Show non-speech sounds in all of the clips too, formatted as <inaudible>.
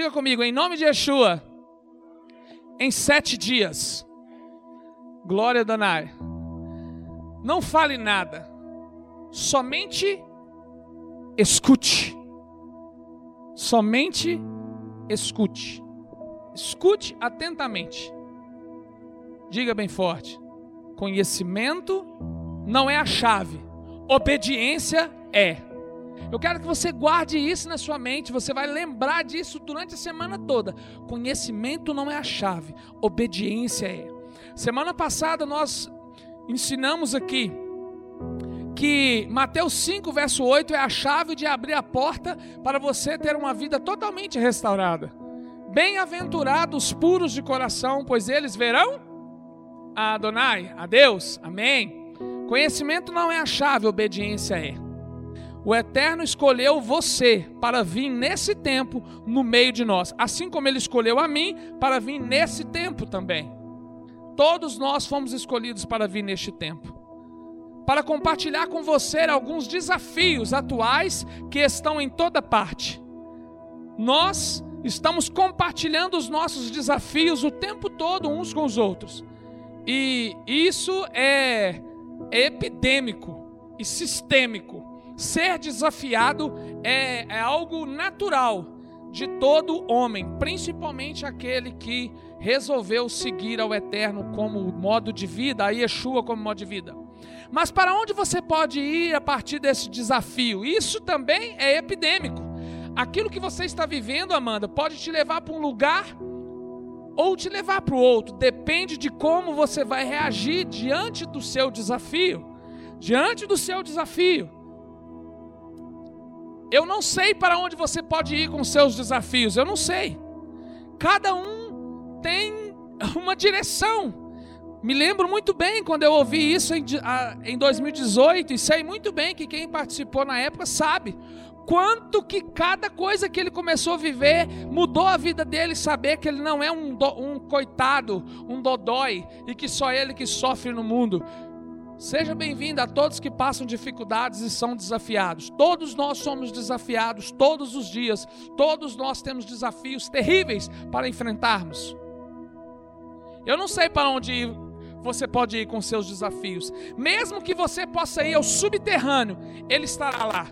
diga comigo, em nome de Yeshua, em sete dias. Glória a Donai. Não fale nada, somente escute. Somente escute. Escute atentamente. Diga bem forte: conhecimento não é a chave, obediência é. Eu quero que você guarde isso na sua mente, você vai lembrar disso durante a semana toda. Conhecimento não é a chave, obediência é. Semana passada nós ensinamos aqui que Mateus 5, verso 8 é a chave de abrir a porta para você ter uma vida totalmente restaurada. Bem-aventurados puros de coração, pois eles verão a Adonai, a Deus. Amém. Conhecimento não é a chave, obediência é. O Eterno escolheu você para vir nesse tempo no meio de nós, assim como ele escolheu a mim para vir nesse tempo também. Todos nós fomos escolhidos para vir neste tempo. Para compartilhar com você alguns desafios atuais que estão em toda parte. Nós estamos compartilhando os nossos desafios o tempo todo uns com os outros. E isso é, epidêmico e sistêmico. Ser desafiado é, é algo natural de todo homem, principalmente aquele que resolveu seguir ao Eterno como modo de vida, a Yeshua como modo de vida. Mas para onde você pode ir a partir desse desafio? Isso também é epidêmico. Aquilo que você está vivendo, Amanda, pode te levar para um lugar ou te levar para o outro. Depende de como você vai reagir diante do seu desafio. Diante do seu desafio. Eu não sei para onde você pode ir com seus desafios, eu não sei. Cada um tem <laughs> uma direção. Me lembro muito bem quando eu ouvi isso em, em 2018 e sei muito bem que quem participou na época sabe quanto que cada coisa que ele começou a viver mudou a vida dele, saber que ele não é um, do, um coitado, um dodói e que só ele que sofre no mundo. Seja bem-vindo a todos que passam dificuldades e são desafiados. Todos nós somos desafiados todos os dias. Todos nós temos desafios terríveis para enfrentarmos. Eu não sei para onde você pode ir com seus desafios. Mesmo que você possa ir ao subterrâneo, ele estará lá.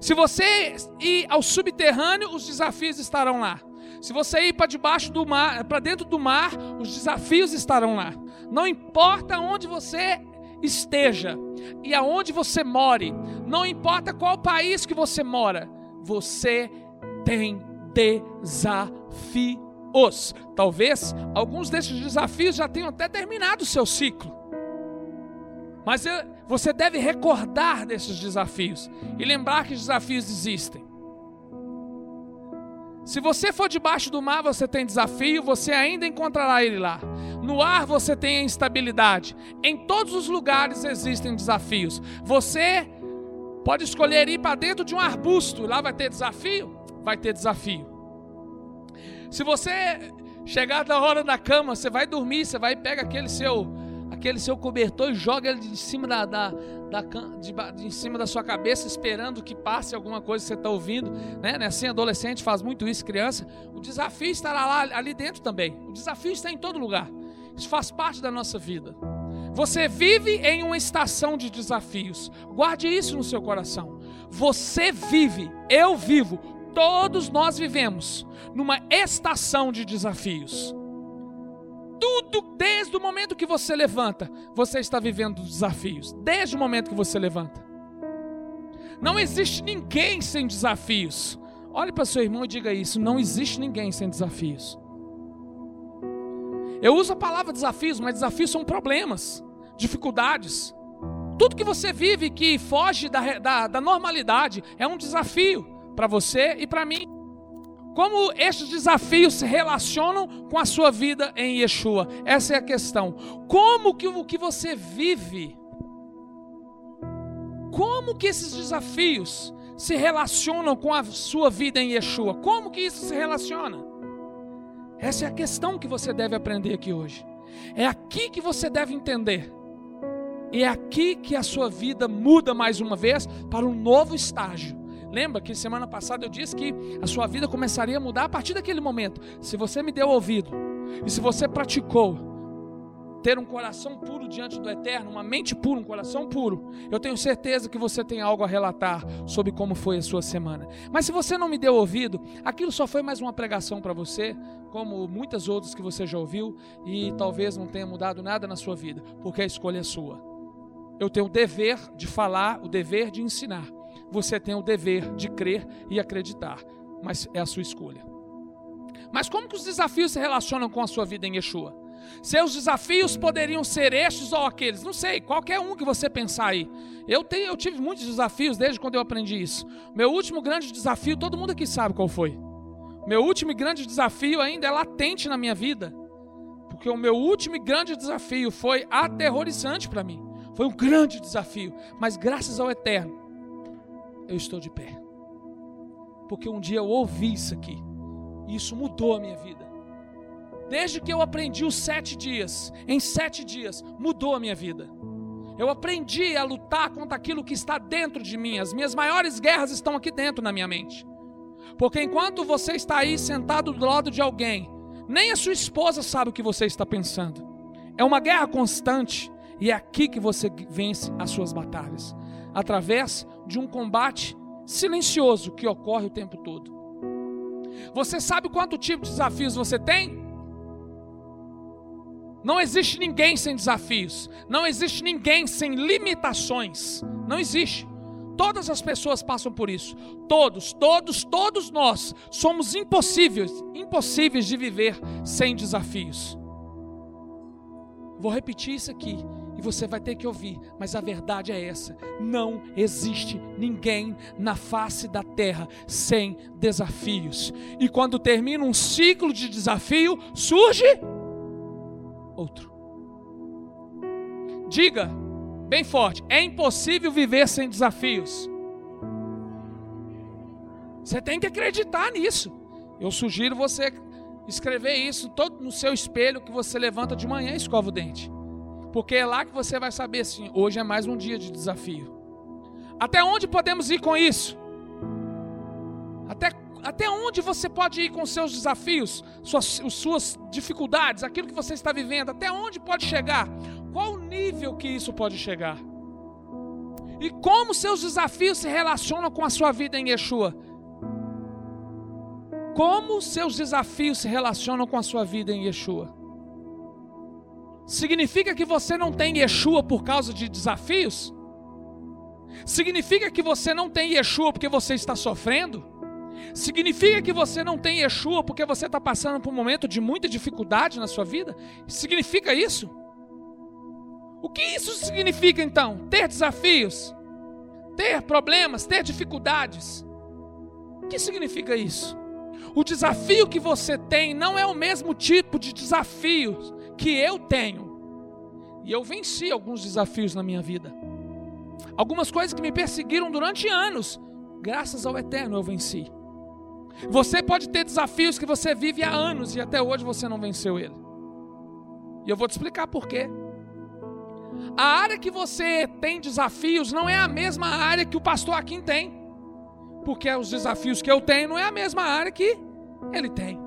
Se você ir ao subterrâneo, os desafios estarão lá. Se você ir para debaixo do mar, para dentro do mar, os desafios estarão lá. Não importa onde você esteja e aonde você more, não importa qual país que você mora, você tem desafios. Talvez alguns desses desafios já tenham até terminado o seu ciclo. Mas você deve recordar desses desafios e lembrar que desafios existem. Se você for debaixo do mar, você tem desafio, você ainda encontrará ele lá. No ar você tem a instabilidade. Em todos os lugares existem desafios. Você pode escolher ir para dentro de um arbusto, lá vai ter desafio? Vai ter desafio. Se você chegar da hora da cama, você vai dormir, você vai pegar aquele seu aquele seu cobertor e joga ele de cima da, da, da de, de, em cima da sua cabeça, esperando que passe alguma coisa que você está ouvindo, né? Assim, adolescente faz muito isso, criança. O desafio estará lá ali dentro também. O desafio está em todo lugar. Isso faz parte da nossa vida. Você vive em uma estação de desafios. Guarde isso no seu coração. Você vive, eu vivo, todos nós vivemos numa estação de desafios. Tudo desde o momento que você levanta, você está vivendo desafios. Desde o momento que você levanta. Não existe ninguém sem desafios. Olhe para seu irmão e diga isso: não existe ninguém sem desafios. Eu uso a palavra desafios, mas desafios são problemas, dificuldades. Tudo que você vive que foge da, da, da normalidade é um desafio para você e para mim. Como estes desafios se relacionam com a sua vida em Yeshua? Essa é a questão. Como que o que você vive? Como que esses desafios se relacionam com a sua vida em Yeshua? Como que isso se relaciona? Essa é a questão que você deve aprender aqui hoje. É aqui que você deve entender. E é aqui que a sua vida muda mais uma vez para um novo estágio. Lembra que semana passada eu disse que a sua vida começaria a mudar a partir daquele momento. Se você me deu ouvido e se você praticou ter um coração puro diante do Eterno, uma mente pura, um coração puro, eu tenho certeza que você tem algo a relatar sobre como foi a sua semana. Mas se você não me deu ouvido, aquilo só foi mais uma pregação para você, como muitas outras que você já ouviu, e talvez não tenha mudado nada na sua vida, porque a escolha é sua. Eu tenho o dever de falar, o dever de ensinar. Você tem o dever de crer e acreditar, mas é a sua escolha. Mas como que os desafios se relacionam com a sua vida em Yeshua? Seus desafios poderiam ser estes ou aqueles, não sei, qualquer um que você pensar aí. Eu, tenho, eu tive muitos desafios desde quando eu aprendi isso. Meu último grande desafio, todo mundo aqui sabe qual foi. Meu último grande desafio ainda é latente na minha vida. Porque o meu último grande desafio foi aterrorizante para mim. Foi um grande desafio. Mas graças ao Eterno, eu estou de pé. Porque um dia eu ouvi isso aqui. E isso mudou a minha vida. Desde que eu aprendi os sete dias, em sete dias, mudou a minha vida. Eu aprendi a lutar contra aquilo que está dentro de mim. As minhas maiores guerras estão aqui dentro na minha mente. Porque enquanto você está aí sentado do lado de alguém, nem a sua esposa sabe o que você está pensando. É uma guerra constante e é aqui que você vence as suas batalhas através de um combate silencioso que ocorre o tempo todo. Você sabe quanto tipo de desafios você tem? Não existe ninguém sem desafios. Não existe ninguém sem limitações. Não existe. Todas as pessoas passam por isso. Todos, todos, todos nós somos impossíveis, impossíveis de viver sem desafios. Vou repetir isso aqui e você vai ter que ouvir, mas a verdade é essa: não existe ninguém na face da terra sem desafios. E quando termina um ciclo de desafio, surge outro. Diga bem forte: é impossível viver sem desafios. Você tem que acreditar nisso. Eu sugiro você escrever isso todo no seu espelho que você levanta de manhã e escova o dente. Porque é lá que você vai saber assim, hoje é mais um dia de desafio. Até onde podemos ir com isso? Até até onde você pode ir com seus desafios, suas, suas dificuldades, aquilo que você está vivendo? Até onde pode chegar? Qual o nível que isso pode chegar? E como seus desafios se relacionam com a sua vida em Yeshua? Como seus desafios se relacionam com a sua vida em Yeshua? Significa que você não tem Yeshua por causa de desafios? Significa que você não tem Yeshua porque você está sofrendo? Significa que você não tem Yeshua porque você está passando por um momento de muita dificuldade na sua vida? Significa isso? O que isso significa então? Ter desafios, ter problemas, ter dificuldades. O que significa isso? O desafio que você tem não é o mesmo tipo de desafio que eu tenho. E eu venci alguns desafios na minha vida. Algumas coisas que me perseguiram durante anos, graças ao Eterno eu venci. Você pode ter desafios que você vive há anos e até hoje você não venceu ele. E eu vou te explicar por quê. A área que você tem desafios não é a mesma área que o pastor Aquim tem. Porque os desafios que eu tenho não é a mesma área que ele tem.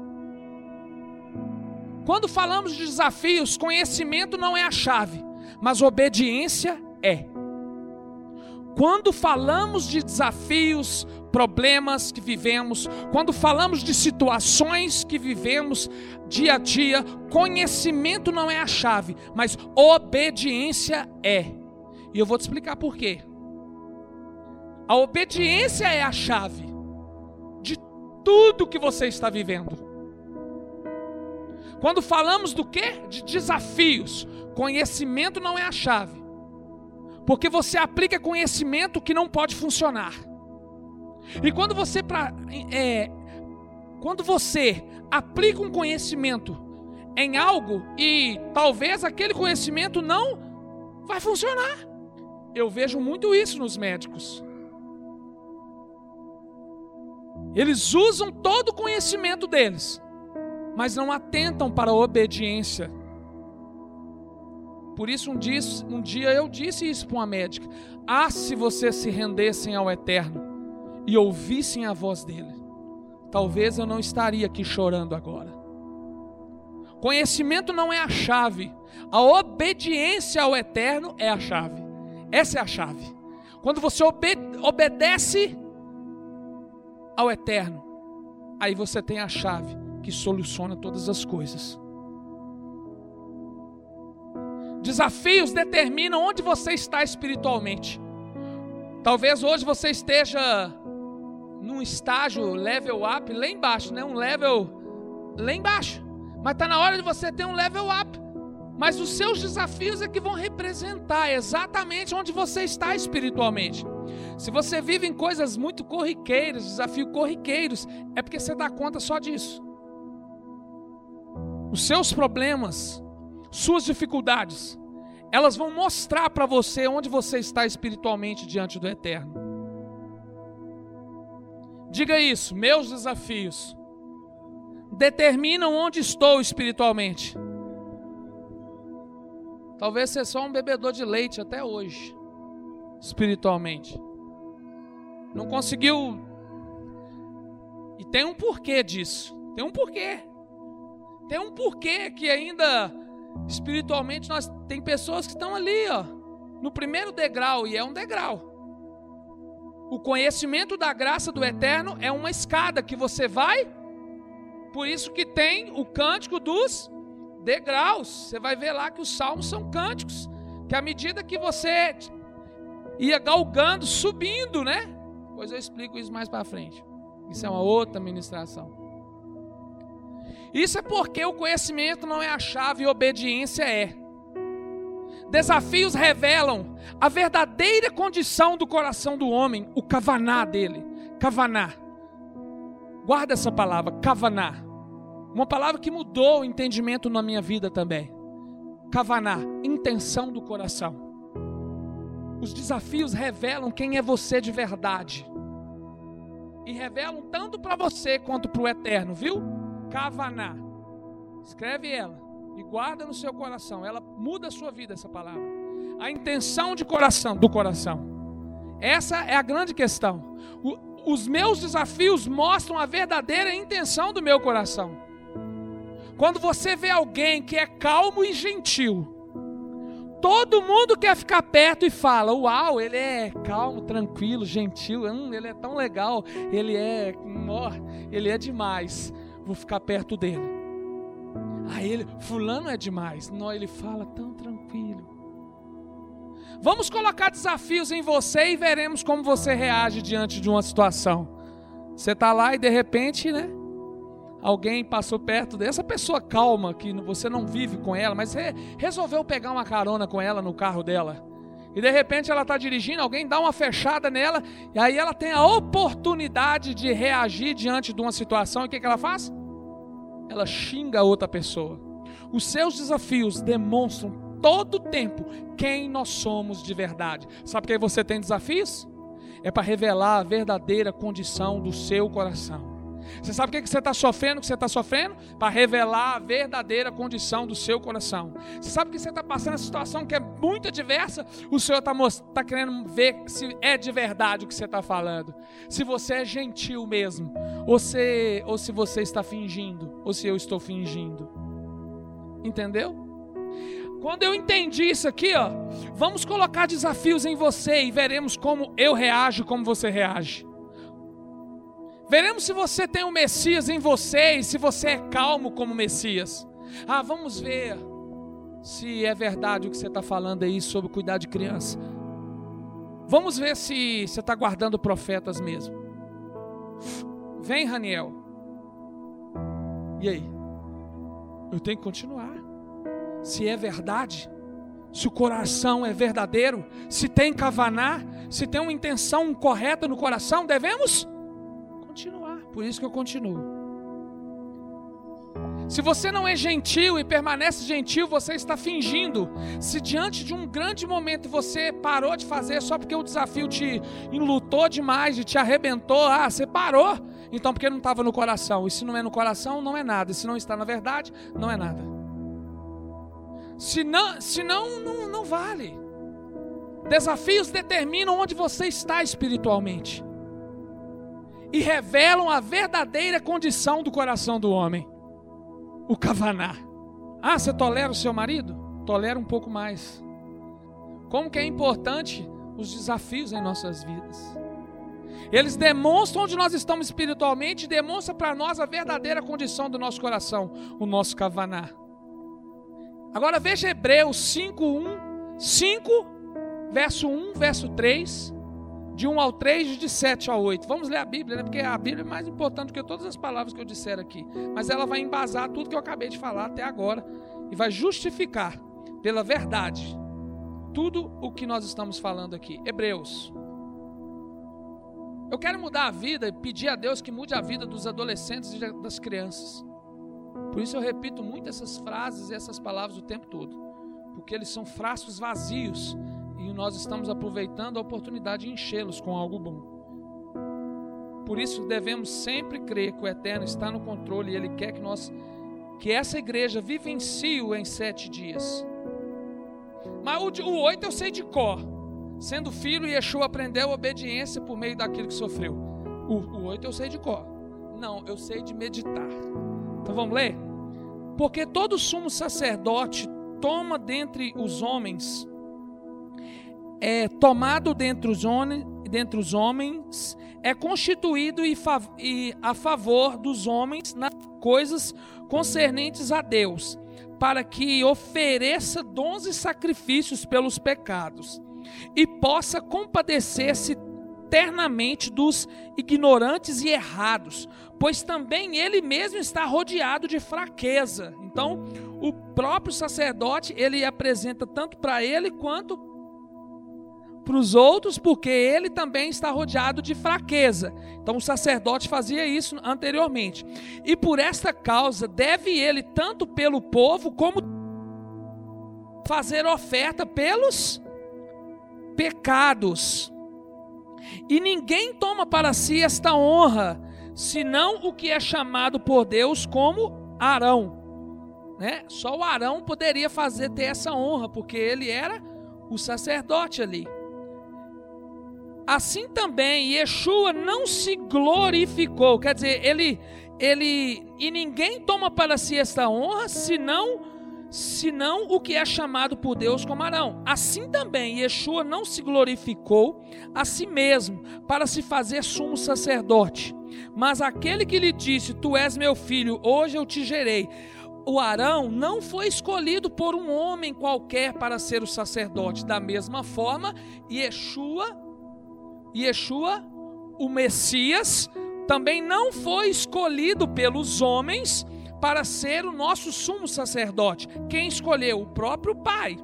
Quando falamos de desafios, conhecimento não é a chave, mas obediência é. Quando falamos de desafios, problemas que vivemos, quando falamos de situações que vivemos dia a dia, conhecimento não é a chave, mas obediência é. E eu vou te explicar por quê. A obediência é a chave de tudo que você está vivendo. Quando falamos do que? De desafios, conhecimento não é a chave. Porque você aplica conhecimento que não pode funcionar. E quando você, pra, é, quando você aplica um conhecimento em algo e talvez aquele conhecimento não vai funcionar. Eu vejo muito isso nos médicos. Eles usam todo o conhecimento deles, mas não atentam para a obediência. Por isso, um dia, um dia eu disse isso para uma médica: Ah, se vocês se rendessem ao eterno e ouvissem a voz dele, talvez eu não estaria aqui chorando agora. Conhecimento não é a chave, a obediência ao eterno é a chave. Essa é a chave. Quando você obedece ao eterno, aí você tem a chave que soluciona todas as coisas. Desafios determinam onde você está espiritualmente. Talvez hoje você esteja num estágio level up lá embaixo, né? Um level lá embaixo. Mas está na hora de você ter um level up. Mas os seus desafios é que vão representar exatamente onde você está espiritualmente. Se você vive em coisas muito corriqueiras, desafios corriqueiros, é porque você dá conta só disso. Os seus problemas, suas dificuldades, elas vão mostrar para você onde você está espiritualmente diante do Eterno. Diga isso, meus desafios determinam onde estou espiritualmente. Talvez seja só um bebedor de leite até hoje, espiritualmente. Não conseguiu. E tem um porquê disso. Tem um porquê. Tem um porquê que ainda espiritualmente nós tem pessoas que estão ali, ó, no primeiro degrau e é um degrau. O conhecimento da graça do eterno é uma escada que você vai. Por isso que tem o cântico dos degraus. Você vai ver lá que os salmos são cânticos, que à medida que você ia galgando, subindo, né? Pois eu explico isso mais para frente. Isso é uma outra ministração. Isso é porque o conhecimento não é a chave e obediência é. Desafios revelam a verdadeira condição do coração do homem, o kavaná dele. Kavaná. Guarda essa palavra, kavaná. Uma palavra que mudou o entendimento na minha vida também. Kavaná, intenção do coração. Os desafios revelam quem é você de verdade. E revelam tanto para você quanto para o eterno, viu? Kavaná. Escreve ela e guarda no seu coração. Ela muda a sua vida essa palavra. A intenção de coração, do coração. Essa é a grande questão. O, os meus desafios mostram a verdadeira intenção do meu coração. Quando você vê alguém que é calmo e gentil, todo mundo quer ficar perto e fala: Uau, ele é calmo, tranquilo, gentil, hum, ele é tão legal, ele é, ele é demais vou ficar perto dele. Aí ele, fulano é demais. Não, ele fala tão tranquilo. Vamos colocar desafios em você e veremos como você reage diante de uma situação. Você está lá e de repente, né? Alguém passou perto dessa pessoa calma que você não vive com ela, mas você resolveu pegar uma carona com ela no carro dela. E de repente ela está dirigindo, alguém dá uma fechada nela, e aí ela tem a oportunidade de reagir diante de uma situação, e o que, que ela faz? Ela xinga a outra pessoa. Os seus desafios demonstram todo o tempo quem nós somos de verdade. Sabe que você tem desafios? É para revelar a verdadeira condição do seu coração. Você sabe o que você está sofrendo? O que você está sofrendo? Para revelar a verdadeira condição do seu coração. Você sabe que você está passando essa situação que é muito diversa? O Senhor está tá querendo ver se é de verdade o que você está falando. Se você é gentil mesmo. Ou se, ou se você está fingindo. Ou se eu estou fingindo. Entendeu? Quando eu entendi isso aqui, ó, vamos colocar desafios em você e veremos como eu reajo, como você reage. Veremos se você tem o Messias em você e se você é calmo como Messias. Ah, vamos ver se é verdade o que você está falando aí sobre cuidar de criança. Vamos ver se você está guardando profetas mesmo. Vem, Raniel. E aí? Eu tenho que continuar. Se é verdade, se o coração é verdadeiro, se tem cavaná, se tem uma intenção correta no coração, devemos por isso que eu continuo. Se você não é gentil e permanece gentil, você está fingindo. Se diante de um grande momento você parou de fazer só porque o desafio te enlutou demais, e te arrebentou, ah, você parou. Então porque não estava no coração. E se não é no coração, não é nada. E se não está na verdade, não é nada. Se não, se não, não, não vale. Desafios determinam onde você está espiritualmente. E revelam a verdadeira condição do coração do homem. O kavaná. Ah, você tolera o seu marido? Tolera um pouco mais. Como que é importante os desafios em nossas vidas. Eles demonstram onde nós estamos espiritualmente, demonstram para nós a verdadeira condição do nosso coração, o nosso kavaná. Agora veja Hebreus 5, 1, 5, verso 1, verso 3, de 1 ao 3, de 7 ao 8. Vamos ler a Bíblia, né? porque a Bíblia é mais importante do que todas as palavras que eu disser aqui. Mas ela vai embasar tudo que eu acabei de falar até agora e vai justificar pela verdade tudo o que nós estamos falando aqui. Hebreus. Eu quero mudar a vida e pedir a Deus que mude a vida dos adolescentes e das crianças. Por isso eu repito muito essas frases e essas palavras o tempo todo. Porque eles são frascos vazios e nós estamos aproveitando a oportunidade de enchê-los com algo bom. Por isso devemos sempre crer que o Eterno está no controle e Ele quer que nós, que essa igreja vivencie-o em sete dias. Mas o, o 8 eu sei de cor. Sendo filho, Yeshua aprendeu obediência por meio daquilo que sofreu. O, o 8 eu sei de cor. Não, eu sei de meditar. Então vamos ler? Porque todo sumo sacerdote toma dentre os homens, é tomado dentre os, homens, dentre os homens, é constituído e, e a favor dos homens nas coisas concernentes a Deus para que ofereça dons e sacrifícios pelos pecados e possa compadecer-se eternamente dos ignorantes e errados, pois também ele mesmo está rodeado de fraqueza. Então, o próprio sacerdote, ele apresenta tanto para ele quanto para os outros, porque ele também está rodeado de fraqueza. Então o sacerdote fazia isso anteriormente. E por esta causa deve ele, tanto pelo povo, como fazer oferta pelos pecados. E ninguém toma para si esta honra, senão o que é chamado por Deus como Arão. Né? Só o Arão poderia fazer ter essa honra, porque ele era o sacerdote ali. Assim também Yeshua não se glorificou, quer dizer, ele ele e ninguém toma para si esta honra, senão senão o que é chamado por Deus como Arão. Assim também Yeshua não se glorificou a si mesmo para se fazer sumo sacerdote, mas aquele que lhe disse: Tu és meu filho, hoje eu te gerei. O Arão não foi escolhido por um homem qualquer para ser o sacerdote. Da mesma forma, Yeshua Yeshua, o Messias, também não foi escolhido pelos homens para ser o nosso sumo sacerdote. Quem escolheu? O próprio Pai.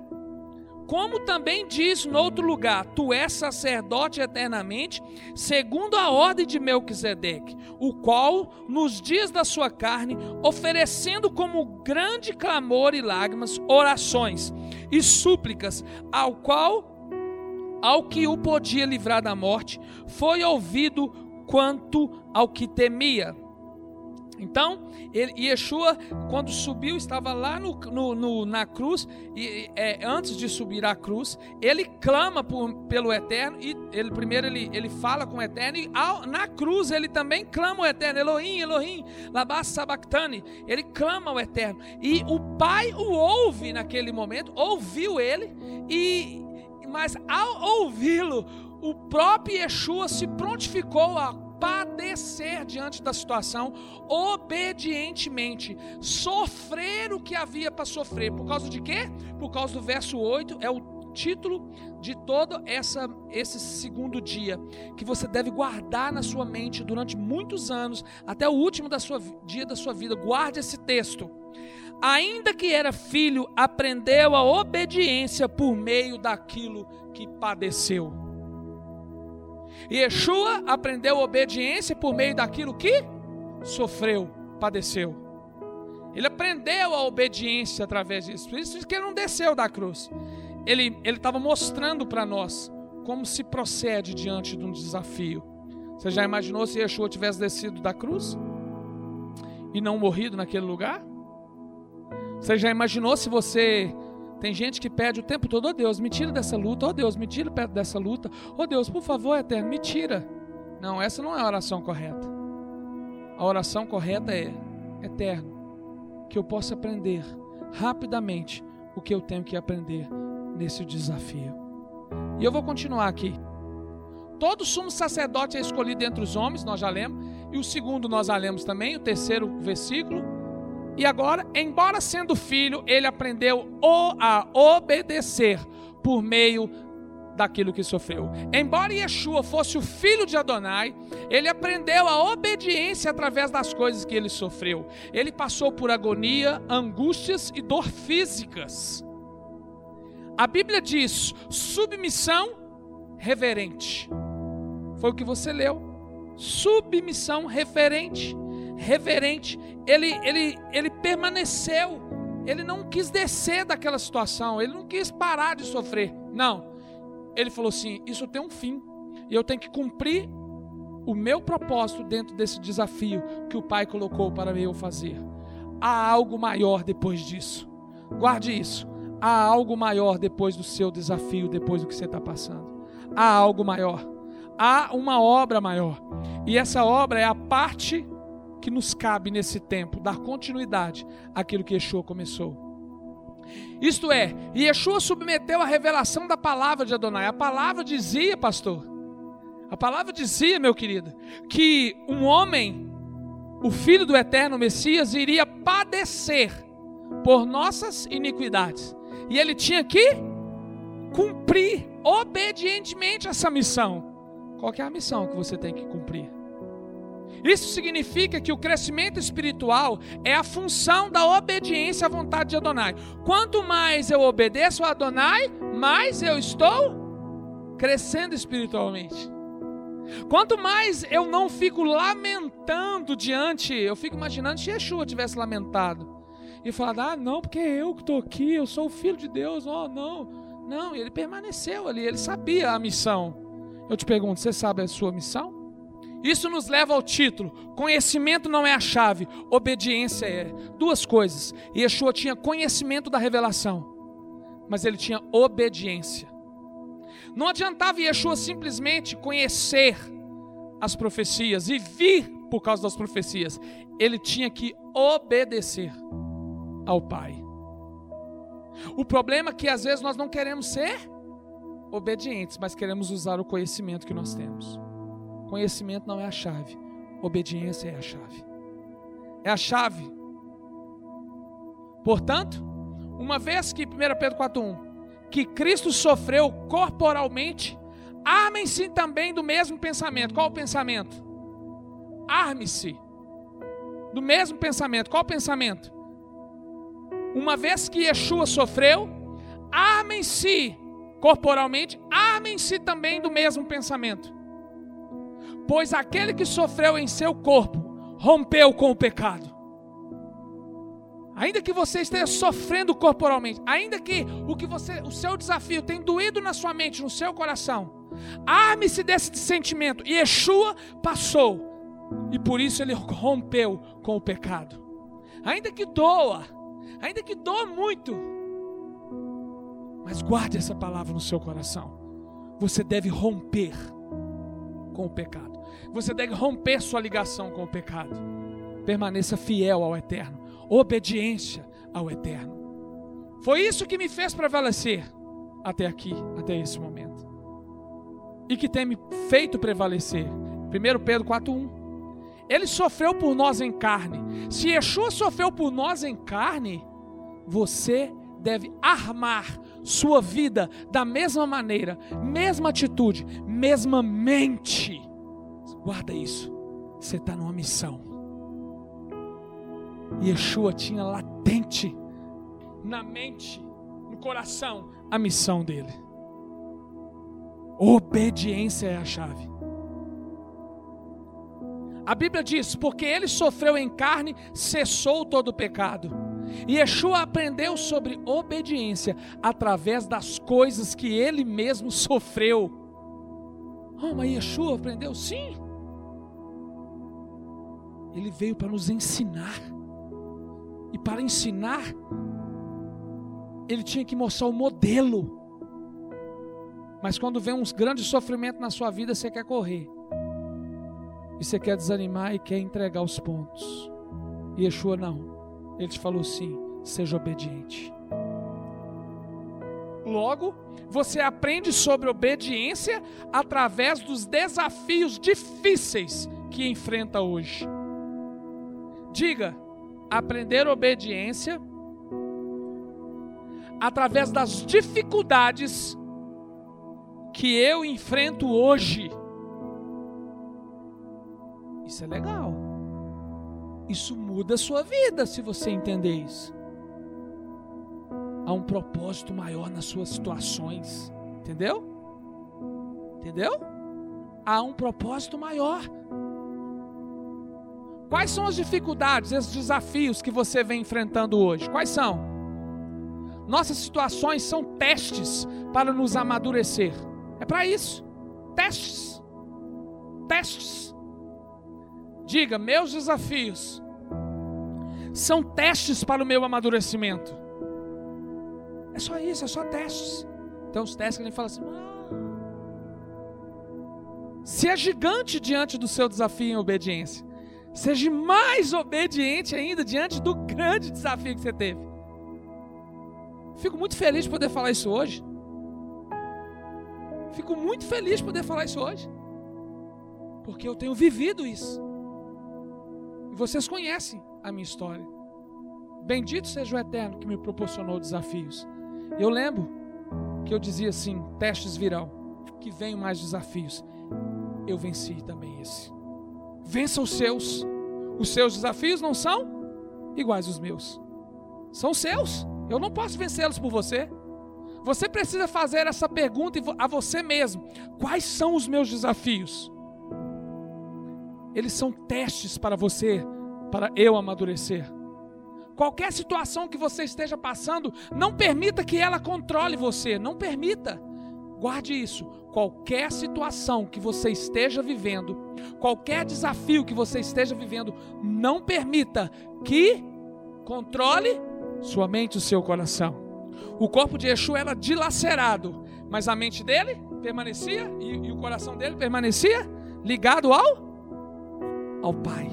Como também diz no outro lugar: Tu és sacerdote eternamente, segundo a ordem de Melquisedeque, o qual, nos dias da sua carne, oferecendo como grande clamor e lágrimas, orações e súplicas, ao qual ao que o podia livrar da morte, foi ouvido quanto ao que temia. Então, ele, Yeshua, quando subiu, estava lá no, no, no na cruz, e é, antes de subir à cruz, ele clama por, pelo Eterno, e ele primeiro ele, ele fala com o Eterno, e ao, na cruz ele também clama o Eterno, Elohim, Elohim, Labas Sabachthani, ele clama o Eterno, e o Pai o ouve naquele momento, ouviu ele, e mas ao ouvi-lo, o próprio Yeshua se prontificou a padecer diante da situação obedientemente, sofrer o que havia para sofrer. Por causa de quê? Por causa do verso 8, é o título de todo essa, esse segundo dia, que você deve guardar na sua mente durante muitos anos, até o último da sua, dia da sua vida. Guarde esse texto ainda que era filho, aprendeu a obediência por meio daquilo que padeceu. Yeshua aprendeu obediência por meio daquilo que sofreu, padeceu. Ele aprendeu a obediência através disso. Por isso que ele não desceu da cruz. Ele estava mostrando para nós como se procede diante de um desafio. Você já imaginou se Yeshua tivesse descido da cruz e não morrido naquele lugar? Você já imaginou se você. Tem gente que pede o tempo todo, oh Deus, me tira dessa luta, oh Deus, me tira perto dessa luta, oh Deus, por favor, eterno, me tira. Não, essa não é a oração correta. A oração correta é: Eterno, que eu possa aprender rapidamente o que eu tenho que aprender nesse desafio. E eu vou continuar aqui. Todo sumo sacerdote é escolhido entre os homens, nós já lemos, e o segundo nós já lemos também, o terceiro versículo. E agora, embora sendo filho, ele aprendeu a obedecer por meio daquilo que sofreu. Embora Yeshua fosse o filho de Adonai, ele aprendeu a obediência através das coisas que ele sofreu. Ele passou por agonia, angústias e dor físicas. A Bíblia diz: submissão reverente. Foi o que você leu. Submissão reverente, reverente. Ele, ele, ele permaneceu. Ele não quis descer daquela situação. Ele não quis parar de sofrer. Não. Ele falou assim: Isso tem um fim. E eu tenho que cumprir o meu propósito dentro desse desafio que o Pai colocou para eu fazer. Há algo maior depois disso. Guarde isso há algo maior depois do seu desafio, depois do que você está passando. Há algo maior. Há uma obra maior. E essa obra é a parte que nos cabe nesse tempo, dar continuidade àquilo que Yeshua começou. Isto é, Yeshua submeteu a revelação da palavra de Adonai. A palavra dizia, pastor, a palavra dizia, meu querido, que um homem, o filho do eterno Messias, iria padecer por nossas iniquidades e ele tinha que cumprir obedientemente essa missão. Qual é a missão que você tem que cumprir? Isso significa que o crescimento espiritual é a função da obediência à vontade de Adonai. Quanto mais eu obedeço a Adonai, mais eu estou crescendo espiritualmente. Quanto mais eu não fico lamentando diante, eu fico imaginando se Yeshua tivesse lamentado e falar: ah, não, porque é eu que estou aqui, eu sou o filho de Deus, oh, não. Não, ele permaneceu ali, ele sabia a missão. Eu te pergunto: você sabe a sua missão? Isso nos leva ao título: conhecimento não é a chave, obediência é. Duas coisas. Yeshua tinha conhecimento da revelação, mas ele tinha obediência. Não adiantava Yeshua simplesmente conhecer as profecias e vir por causa das profecias, ele tinha que obedecer ao Pai. O problema é que às vezes nós não queremos ser obedientes, mas queremos usar o conhecimento que nós temos. Conhecimento não é a chave, obediência é a chave. É a chave. Portanto, uma vez que 1 Pedro 4:1 que Cristo sofreu corporalmente, armem-se também do mesmo pensamento. Qual o pensamento? Arme-se do mesmo pensamento. Qual o pensamento? uma vez que Yeshua sofreu, armem-se corporalmente, armem-se também do mesmo pensamento. Pois aquele que sofreu em seu corpo rompeu com o pecado. Ainda que você esteja sofrendo corporalmente, ainda que o que você, o seu desafio tenha doído na sua mente, no seu coração, arme-se desse sentimento. E Yeshua passou, e por isso ele rompeu com o pecado. Ainda que doa, ainda que doa muito. Mas guarde essa palavra no seu coração. Você deve romper com o pecado. Você deve romper sua ligação com o pecado. Permaneça fiel ao eterno. Obediência ao eterno. Foi isso que me fez prevalecer até aqui, até esse momento. E que tem me feito prevalecer. 1 Pedro 4:1 ele sofreu por nós em carne. Se Yeshua sofreu por nós em carne, você deve armar sua vida da mesma maneira, mesma atitude, mesma mente. Guarda isso. Você está numa missão. Yeshua tinha latente na mente, no coração, a missão dele. Obediência é a chave. A Bíblia diz: porque ele sofreu em carne, cessou todo o pecado. E Yeshua aprendeu sobre obediência através das coisas que ele mesmo sofreu. Oh, mas Yeshua aprendeu? Sim. Ele veio para nos ensinar. E para ensinar, ele tinha que mostrar o modelo. Mas quando vem uns grandes sofrimentos na sua vida, você quer correr. E você quer desanimar e quer entregar os pontos. E Yeshua não. Ele te falou sim, seja obediente. Logo, você aprende sobre obediência através dos desafios difíceis que enfrenta hoje. Diga, aprender obediência através das dificuldades que eu enfrento hoje. Isso é legal. Isso muda a sua vida se você entender isso. Há um propósito maior nas suas situações. Entendeu? Entendeu? Há um propósito maior. Quais são as dificuldades, esses desafios que você vem enfrentando hoje? Quais são? Nossas situações são testes para nos amadurecer. É para isso. Testes. Testes. Diga, meus desafios são testes para o meu amadurecimento. É só isso, é só testes. Então os testes que ele fala assim: ah, se é gigante diante do seu desafio em obediência. Seja mais obediente ainda diante do grande desafio que você teve. Fico muito feliz de poder falar isso hoje. Fico muito feliz de poder falar isso hoje. Porque eu tenho vivido isso. E vocês conhecem a minha história. Bendito seja o Eterno que me proporcionou desafios. Eu lembro que eu dizia assim: testes virão, que venham mais desafios. Eu venci também esse. Vença os seus. Os seus desafios não são iguais aos meus. São seus. Eu não posso vencê-los por você. Você precisa fazer essa pergunta a você mesmo: quais são os meus desafios? Eles são testes para você, para eu amadurecer. Qualquer situação que você esteja passando, não permita que ela controle você, não permita. Guarde isso. Qualquer situação que você esteja vivendo, qualquer desafio que você esteja vivendo, não permita que controle sua mente e o seu coração. O corpo de Yeshua era dilacerado, mas a mente dele permanecia e, e o coração dele permanecia ligado ao ao Pai.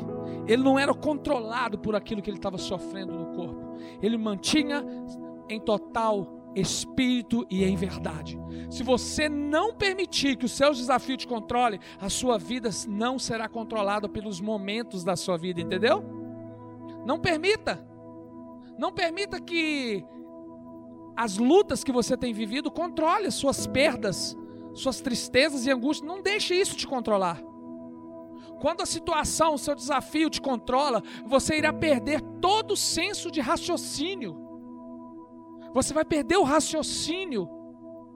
Ele não era controlado por aquilo que ele estava sofrendo no corpo. Ele mantinha em total espírito e em verdade. Se você não permitir que os seus desafios te controle, a sua vida não será controlada pelos momentos da sua vida, entendeu? Não permita. Não permita que as lutas que você tem vivido controle as suas perdas, suas tristezas e angústias. Não deixe isso te controlar. Quando a situação, o seu desafio te controla, você irá perder todo o senso de raciocínio. Você vai perder o raciocínio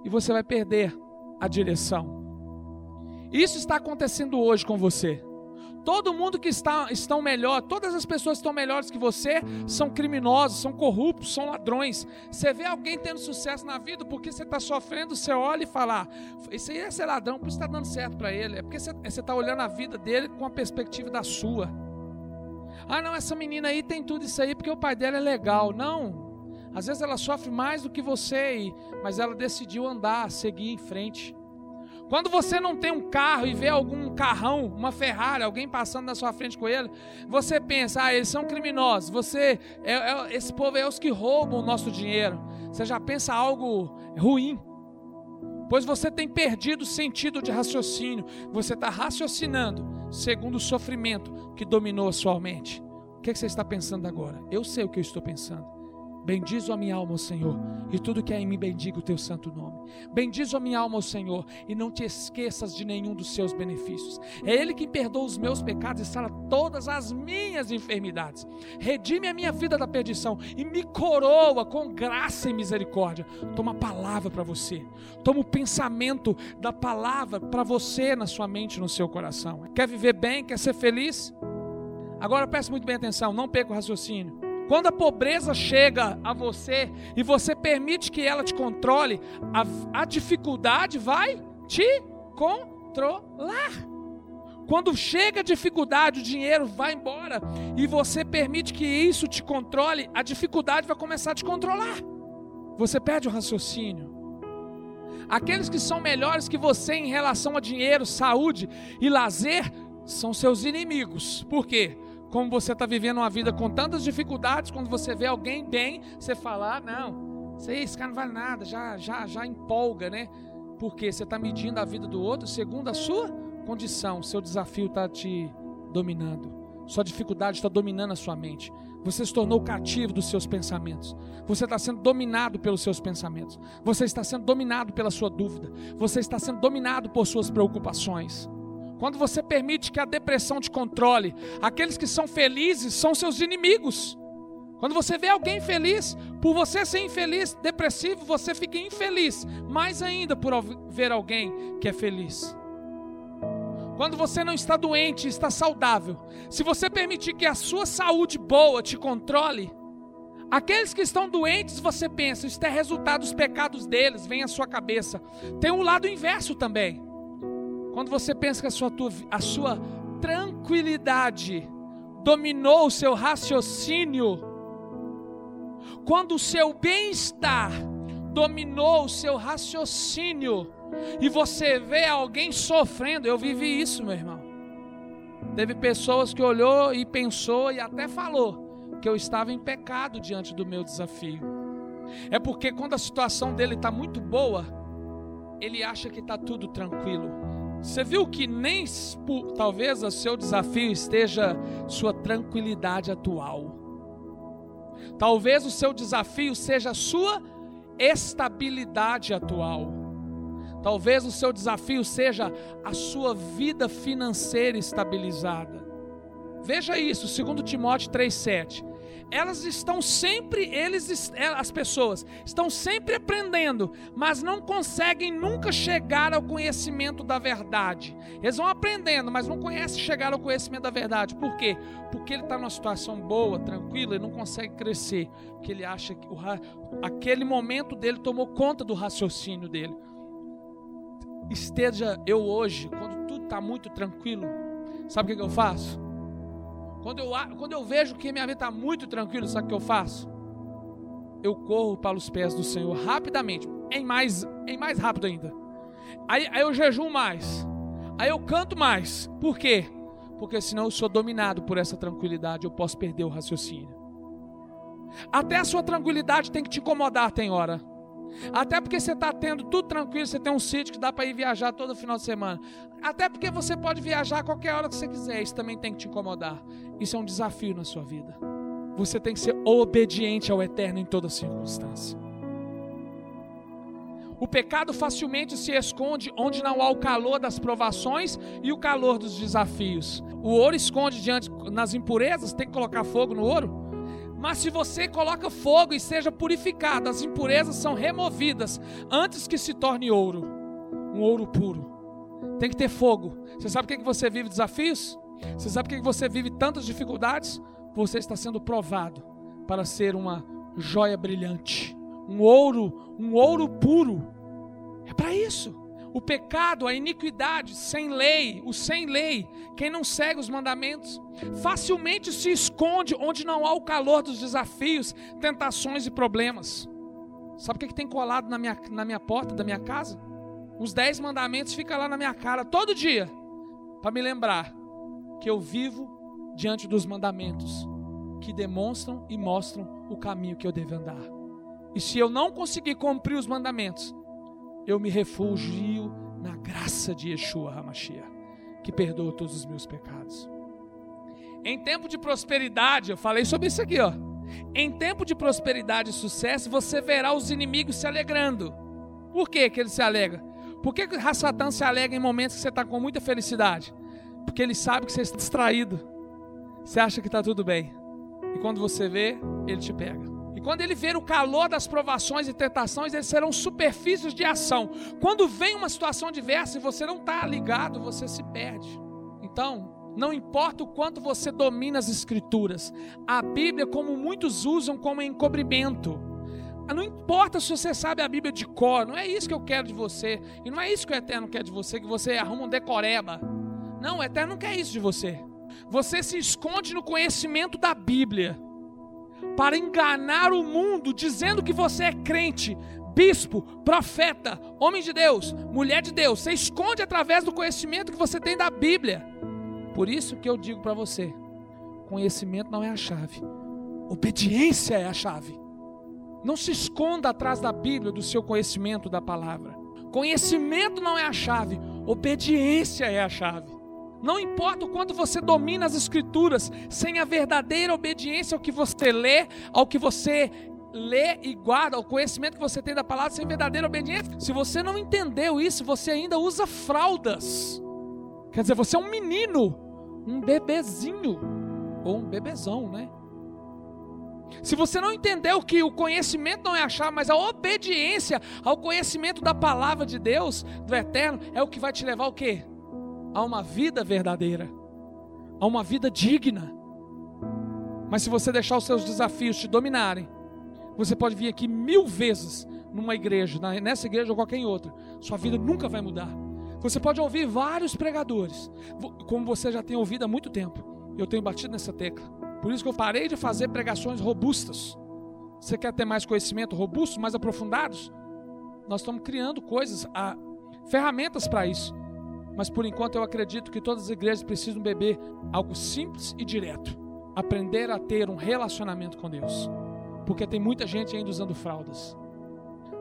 e você vai perder a direção. Isso está acontecendo hoje com você. Todo mundo que está estão melhor, todas as pessoas que estão melhores que você são criminosos, são corruptos, são ladrões. Você vê alguém tendo sucesso na vida porque você está sofrendo, você olha e fala: ah, Esse aí é ser ladrão, por isso está dando certo para ele. É porque você está olhando a vida dele com a perspectiva da sua. Ah, não, essa menina aí tem tudo isso aí porque o pai dela é legal. Não, às vezes ela sofre mais do que você, mas ela decidiu andar, seguir em frente. Quando você não tem um carro e vê algum carrão, uma Ferrari, alguém passando na sua frente com ele, você pensa, ah, eles são criminosos. Você, é, é, esse povo é os que roubam o nosso dinheiro. Você já pensa algo ruim. Pois você tem perdido o sentido de raciocínio. Você está raciocinando segundo o sofrimento que dominou a sua mente. O que, é que você está pensando agora? Eu sei o que eu estou pensando. Bendizo a minha alma, Senhor, e tudo que é em mim bendiga o teu santo nome. Bendizo a minha alma, Senhor, e não te esqueças de nenhum dos seus benefícios. É Ele que perdoa os meus pecados e sara todas as minhas enfermidades. Redime a minha vida da perdição e me coroa com graça e misericórdia. Toma a palavra para você. Toma o pensamento da palavra para você na sua mente, no seu coração. Quer viver bem? Quer ser feliz? Agora preste muito bem atenção, não perca o raciocínio. Quando a pobreza chega a você e você permite que ela te controle, a, a dificuldade vai te controlar. Quando chega a dificuldade, o dinheiro vai embora e você permite que isso te controle, a dificuldade vai começar a te controlar. Você perde o raciocínio. Aqueles que são melhores que você em relação a dinheiro, saúde e lazer são seus inimigos. Por quê? Como você está vivendo uma vida com tantas dificuldades, quando você vê alguém bem, você fala: ah, não, esse cara não vale nada, já, já, já empolga, né? Porque você está medindo a vida do outro segundo a sua condição, seu desafio está te dominando, sua dificuldade está dominando a sua mente. Você se tornou cativo dos seus pensamentos. Você está sendo dominado pelos seus pensamentos. Você está sendo dominado pela sua dúvida. Você está sendo dominado por suas preocupações. Quando você permite que a depressão te controle, aqueles que são felizes são seus inimigos. Quando você vê alguém feliz, por você ser infeliz, depressivo, você fica infeliz. Mais ainda por ver alguém que é feliz. Quando você não está doente, está saudável. Se você permitir que a sua saúde boa te controle, aqueles que estão doentes, você pensa, isso é resultado dos pecados deles, vem à sua cabeça. Tem um lado inverso também. Quando você pensa que a sua, a sua tranquilidade dominou o seu raciocínio, quando o seu bem-estar dominou o seu raciocínio, e você vê alguém sofrendo, eu vivi isso, meu irmão. Teve pessoas que olhou e pensou e até falou que eu estava em pecado diante do meu desafio. É porque quando a situação dele está muito boa, ele acha que está tudo tranquilo. Você viu que nem talvez o seu desafio esteja sua tranquilidade atual. Talvez o seu desafio seja a sua estabilidade atual. Talvez o seu desafio seja a sua vida financeira estabilizada. Veja isso, 2 Timóteo 3,7. Elas estão sempre, eles, é, as pessoas, estão sempre aprendendo, mas não conseguem nunca chegar ao conhecimento da verdade. Eles vão aprendendo, mas não conhecem chegar ao conhecimento da verdade. Por quê? Porque ele está numa situação boa, tranquila, e não consegue crescer. Porque ele acha que o, aquele momento dele tomou conta do raciocínio dele esteja eu hoje, quando tudo está muito tranquilo, sabe o que, que eu faço? Quando eu, quando eu vejo que minha vida está muito tranquila, sabe o que eu faço? Eu corro para os pés do Senhor rapidamente, em mais, em mais rápido ainda. Aí, aí eu jejuo mais, aí eu canto mais. Por quê? Porque senão eu sou dominado por essa tranquilidade, eu posso perder o raciocínio. Até a sua tranquilidade tem que te incomodar, tem hora. Até porque você está tendo tudo tranquilo, você tem um sítio que dá para ir viajar todo final de semana. Até porque você pode viajar a qualquer hora que você quiser, isso também tem que te incomodar. Isso é um desafio na sua vida. Você tem que ser obediente ao eterno em toda circunstância. O pecado facilmente se esconde onde não há o calor das provações e o calor dos desafios. O ouro esconde diante nas impurezas, tem que colocar fogo no ouro. Mas se você coloca fogo e seja purificado, as impurezas são removidas antes que se torne ouro, um ouro puro. Tem que ter fogo. Você sabe por que você vive desafios? Você sabe por que você vive tantas dificuldades? Você está sendo provado para ser uma joia brilhante, um ouro, um ouro puro. É para isso. O pecado, a iniquidade, sem lei, o sem lei, quem não segue os mandamentos, facilmente se esconde onde não há o calor dos desafios, tentações e problemas. Sabe o que, é que tem colado na minha, na minha porta da minha casa? Os dez mandamentos ficam lá na minha cara todo dia, para me lembrar que eu vivo diante dos mandamentos, que demonstram e mostram o caminho que eu devo andar. E se eu não conseguir cumprir os mandamentos, eu me refugio na graça de Yeshua HaMashiach, que perdoa todos os meus pecados. Em tempo de prosperidade, eu falei sobre isso aqui, ó. Em tempo de prosperidade e sucesso, você verá os inimigos se alegrando. Por que, que ele se alegra? Por que, que Satã se alegra em momentos que você está com muita felicidade? Porque ele sabe que você está distraído. Você acha que está tudo bem. E quando você vê, ele te pega. Quando ele ver o calor das provações e tentações, eles serão superfícies de ação. Quando vem uma situação adversa e você não está ligado, você se perde. Então, não importa o quanto você domina as escrituras, a Bíblia, como muitos usam como encobrimento. Não importa se você sabe a Bíblia de cor, não é isso que eu quero de você. E não é isso que o Eterno quer de você, que você arruma um decoreba. Não, o Eterno não quer isso de você. Você se esconde no conhecimento da Bíblia para enganar o mundo, dizendo que você é crente, bispo, profeta, homem de Deus, mulher de Deus. Você esconde através do conhecimento que você tem da Bíblia. Por isso que eu digo para você: conhecimento não é a chave, obediência é a chave. Não se esconda atrás da Bíblia, do seu conhecimento da palavra. Conhecimento não é a chave, obediência é a chave. Não importa o quanto você domina as Escrituras, sem a verdadeira obediência ao que você lê, ao que você lê e guarda, ao conhecimento que você tem da palavra, sem verdadeira obediência. Se você não entendeu isso, você ainda usa fraldas. Quer dizer, você é um menino, um bebezinho, ou um bebezão, né? Se você não entendeu que o conhecimento não é a chave, mas a obediência ao conhecimento da palavra de Deus, do eterno, é o que vai te levar ao quê? A uma vida verdadeira, a uma vida digna. Mas se você deixar os seus desafios te dominarem, você pode vir aqui mil vezes numa igreja, nessa igreja ou qualquer outra, sua vida nunca vai mudar. Você pode ouvir vários pregadores, como você já tem ouvido há muito tempo. Eu tenho batido nessa tecla. Por isso que eu parei de fazer pregações robustas. Você quer ter mais conhecimento robusto, mais aprofundados? Nós estamos criando coisas, a, ferramentas para isso. Mas por enquanto eu acredito que todas as igrejas precisam beber algo simples e direto. Aprender a ter um relacionamento com Deus. Porque tem muita gente ainda usando fraldas.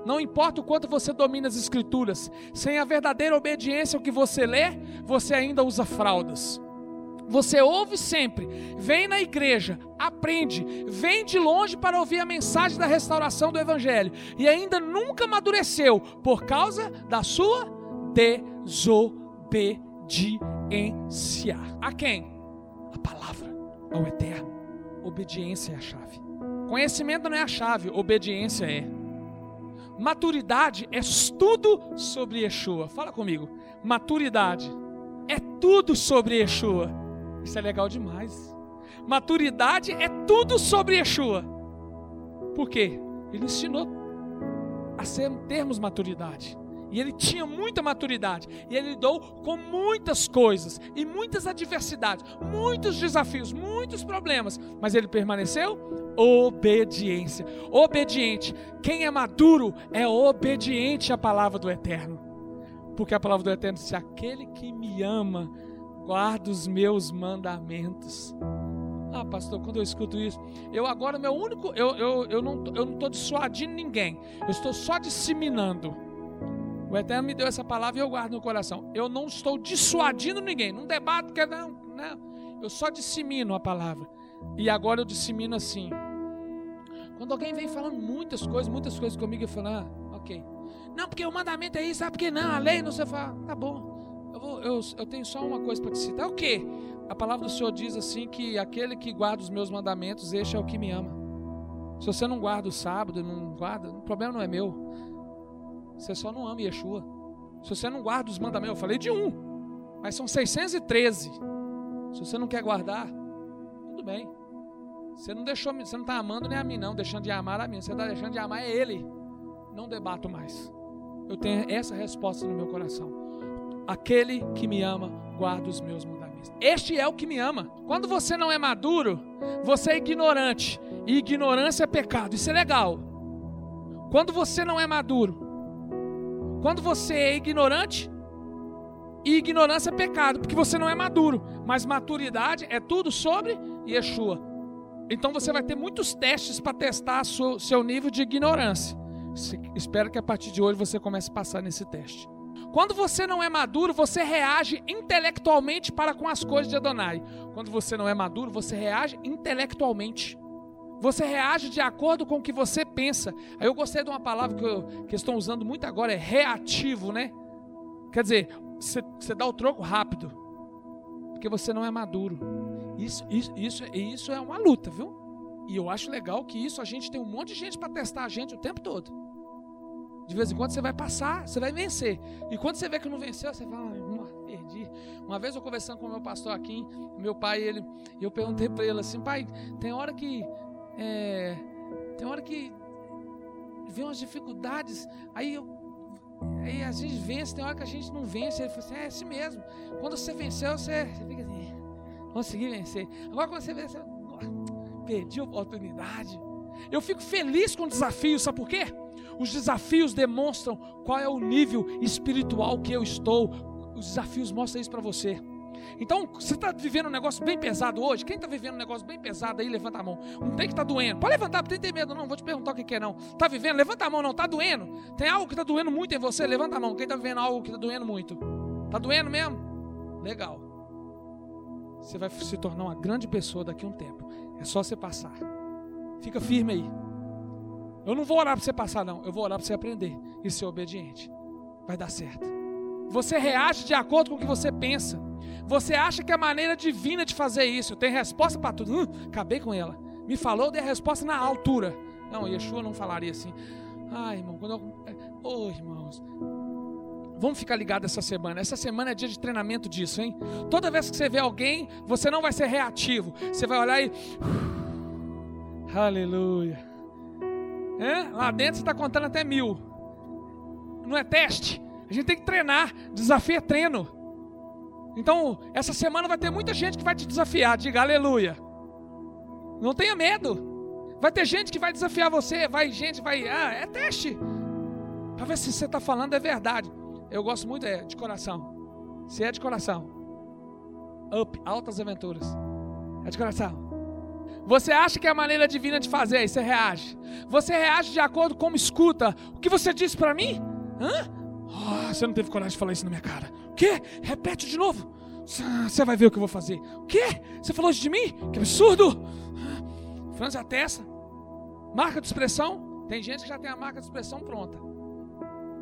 Não importa o quanto você domina as escrituras, sem a verdadeira obediência ao que você lê, você ainda usa fraldas. Você ouve sempre, vem na igreja, aprende, vem de longe para ouvir a mensagem da restauração do Evangelho e ainda nunca amadureceu por causa da sua desobediência. A quem? A palavra, ao Eterno. Obediência é a chave. Conhecimento não é a chave, obediência é. Maturidade é tudo sobre Yeshua. Fala comigo. Maturidade é tudo sobre Yeshua. Isso é legal demais. Maturidade é tudo sobre Yeshua. Por quê? Ele ensinou a termos maturidade. E ele tinha muita maturidade. E ele lidou com muitas coisas e muitas adversidades, muitos desafios, muitos problemas. Mas ele permaneceu obediência. Obediente. Quem é maduro é obediente à palavra do Eterno. Porque a palavra do Eterno diz: aquele que me ama guarda os meus mandamentos. Ah, pastor, quando eu escuto isso, eu agora, meu único, eu, eu, eu não estou eu não dissuadindo ninguém, eu estou só disseminando. O Eterno me deu essa palavra e eu guardo no coração. Eu não estou dissuadindo ninguém, não debato, que não, não. Eu só dissemino a palavra. E agora eu dissemino assim. Quando alguém vem falando muitas coisas, muitas coisas comigo, eu falo, ah, ok. Não, porque o mandamento é isso, sabe porque não, a lei não você fala, tá bom. Eu, vou, eu, eu tenho só uma coisa para te citar. O que? A palavra do Senhor diz assim que aquele que guarda os meus mandamentos, este é o que me ama. Se você não guarda o sábado, não guarda, o problema não é meu. Você só não ama Yeshua. Se você não guarda os mandamentos, eu falei de um, mas são 613. Se você não quer guardar, tudo bem. Você não deixou, você não está amando nem a mim, não, deixando de amar a mim. Você está deixando de amar é Ele. Não debato mais. Eu tenho essa resposta no meu coração. Aquele que me ama guarda os meus mandamentos. Este é o que me ama. Quando você não é maduro, você é ignorante. E ignorância é pecado. Isso é legal. Quando você não é maduro, quando você é ignorante, e ignorância é pecado, porque você não é maduro. Mas maturidade é tudo sobre Yeshua. Então você vai ter muitos testes para testar seu, seu nível de ignorância. Espero que a partir de hoje você comece a passar nesse teste. Quando você não é maduro, você reage intelectualmente para com as coisas de Adonai. Quando você não é maduro, você reage intelectualmente. Você reage de acordo com o que você pensa. Aí eu gostei de uma palavra que, eu, que estão usando muito agora, é reativo, né? Quer dizer, você, dá o troco rápido. Porque você não é maduro. Isso, isso, isso, isso é uma luta, viu? E eu acho legal que isso a gente tem um monte de gente para testar a gente o tempo todo. De vez em quando você vai passar, você vai vencer. E quando você vê que não venceu, você fala, ah, perdi. Uma vez eu conversando com o meu pastor aqui, meu pai, ele, eu perguntei para ele assim, pai, tem hora que é, tem hora que vem umas dificuldades, aí eu Aí a gente vence, tem hora que a gente não vence. Ele assim: é assim mesmo. Quando você venceu, você, você fica assim, consegui vencer. Agora, quando você venceu, <tsk> perdi a oportunidade. Eu fico feliz com o desafio, sabe por quê? Os desafios demonstram qual é o nível espiritual que eu estou. Os desafios mostram isso para você. Então, você está vivendo um negócio bem pesado hoje? Quem está vivendo um negócio bem pesado aí, levanta a mão. Um tem que está doendo. Pode levantar, não tem ter medo, não. Vou te perguntar o que é, não. Está vivendo? Levanta a mão, não. Está doendo? Tem algo que está doendo muito em você? Levanta a mão. Quem está vivendo algo que está doendo muito? Está doendo mesmo? Legal. Você vai se tornar uma grande pessoa daqui a um tempo. É só você passar. Fica firme aí. Eu não vou orar para você passar, não. Eu vou orar para você aprender e ser obediente. Vai dar certo. Você reage de acordo com o que você pensa. Você acha que é a maneira divina de fazer isso. Tenho resposta para tudo. Hum, acabei com ela. Me falou, dei a resposta na altura. Não, Yeshua não falaria assim. Ai, irmão, quando eu. Oh, irmãos. Vamos ficar ligados essa semana. Essa semana é dia de treinamento disso, hein? Toda vez que você vê alguém, você não vai ser reativo. Você vai olhar e. <sighs> Aleluia. É? Lá dentro você está contando até mil. Não é teste. A gente tem que treinar. Desafio é treino. Então, essa semana vai ter muita gente que vai te desafiar. Diga aleluia. Não tenha medo. Vai ter gente que vai desafiar você. Vai gente, vai. Ah, é teste. Para ver se você está falando é verdade. Eu gosto muito é, de coração. Se é de coração. Up, altas aventuras. É de coração. Você acha que é a maneira divina de fazer, aí você reage. Você reage de acordo com como escuta. O que você disse para mim? Hã? Oh, você não teve coragem de falar isso na minha cara. O quê? Repete de novo. Você vai ver o que eu vou fazer. O quê? Você falou isso de mim? Que absurdo! Franz a testa. Marca de expressão. Tem gente que já tem a marca de expressão pronta.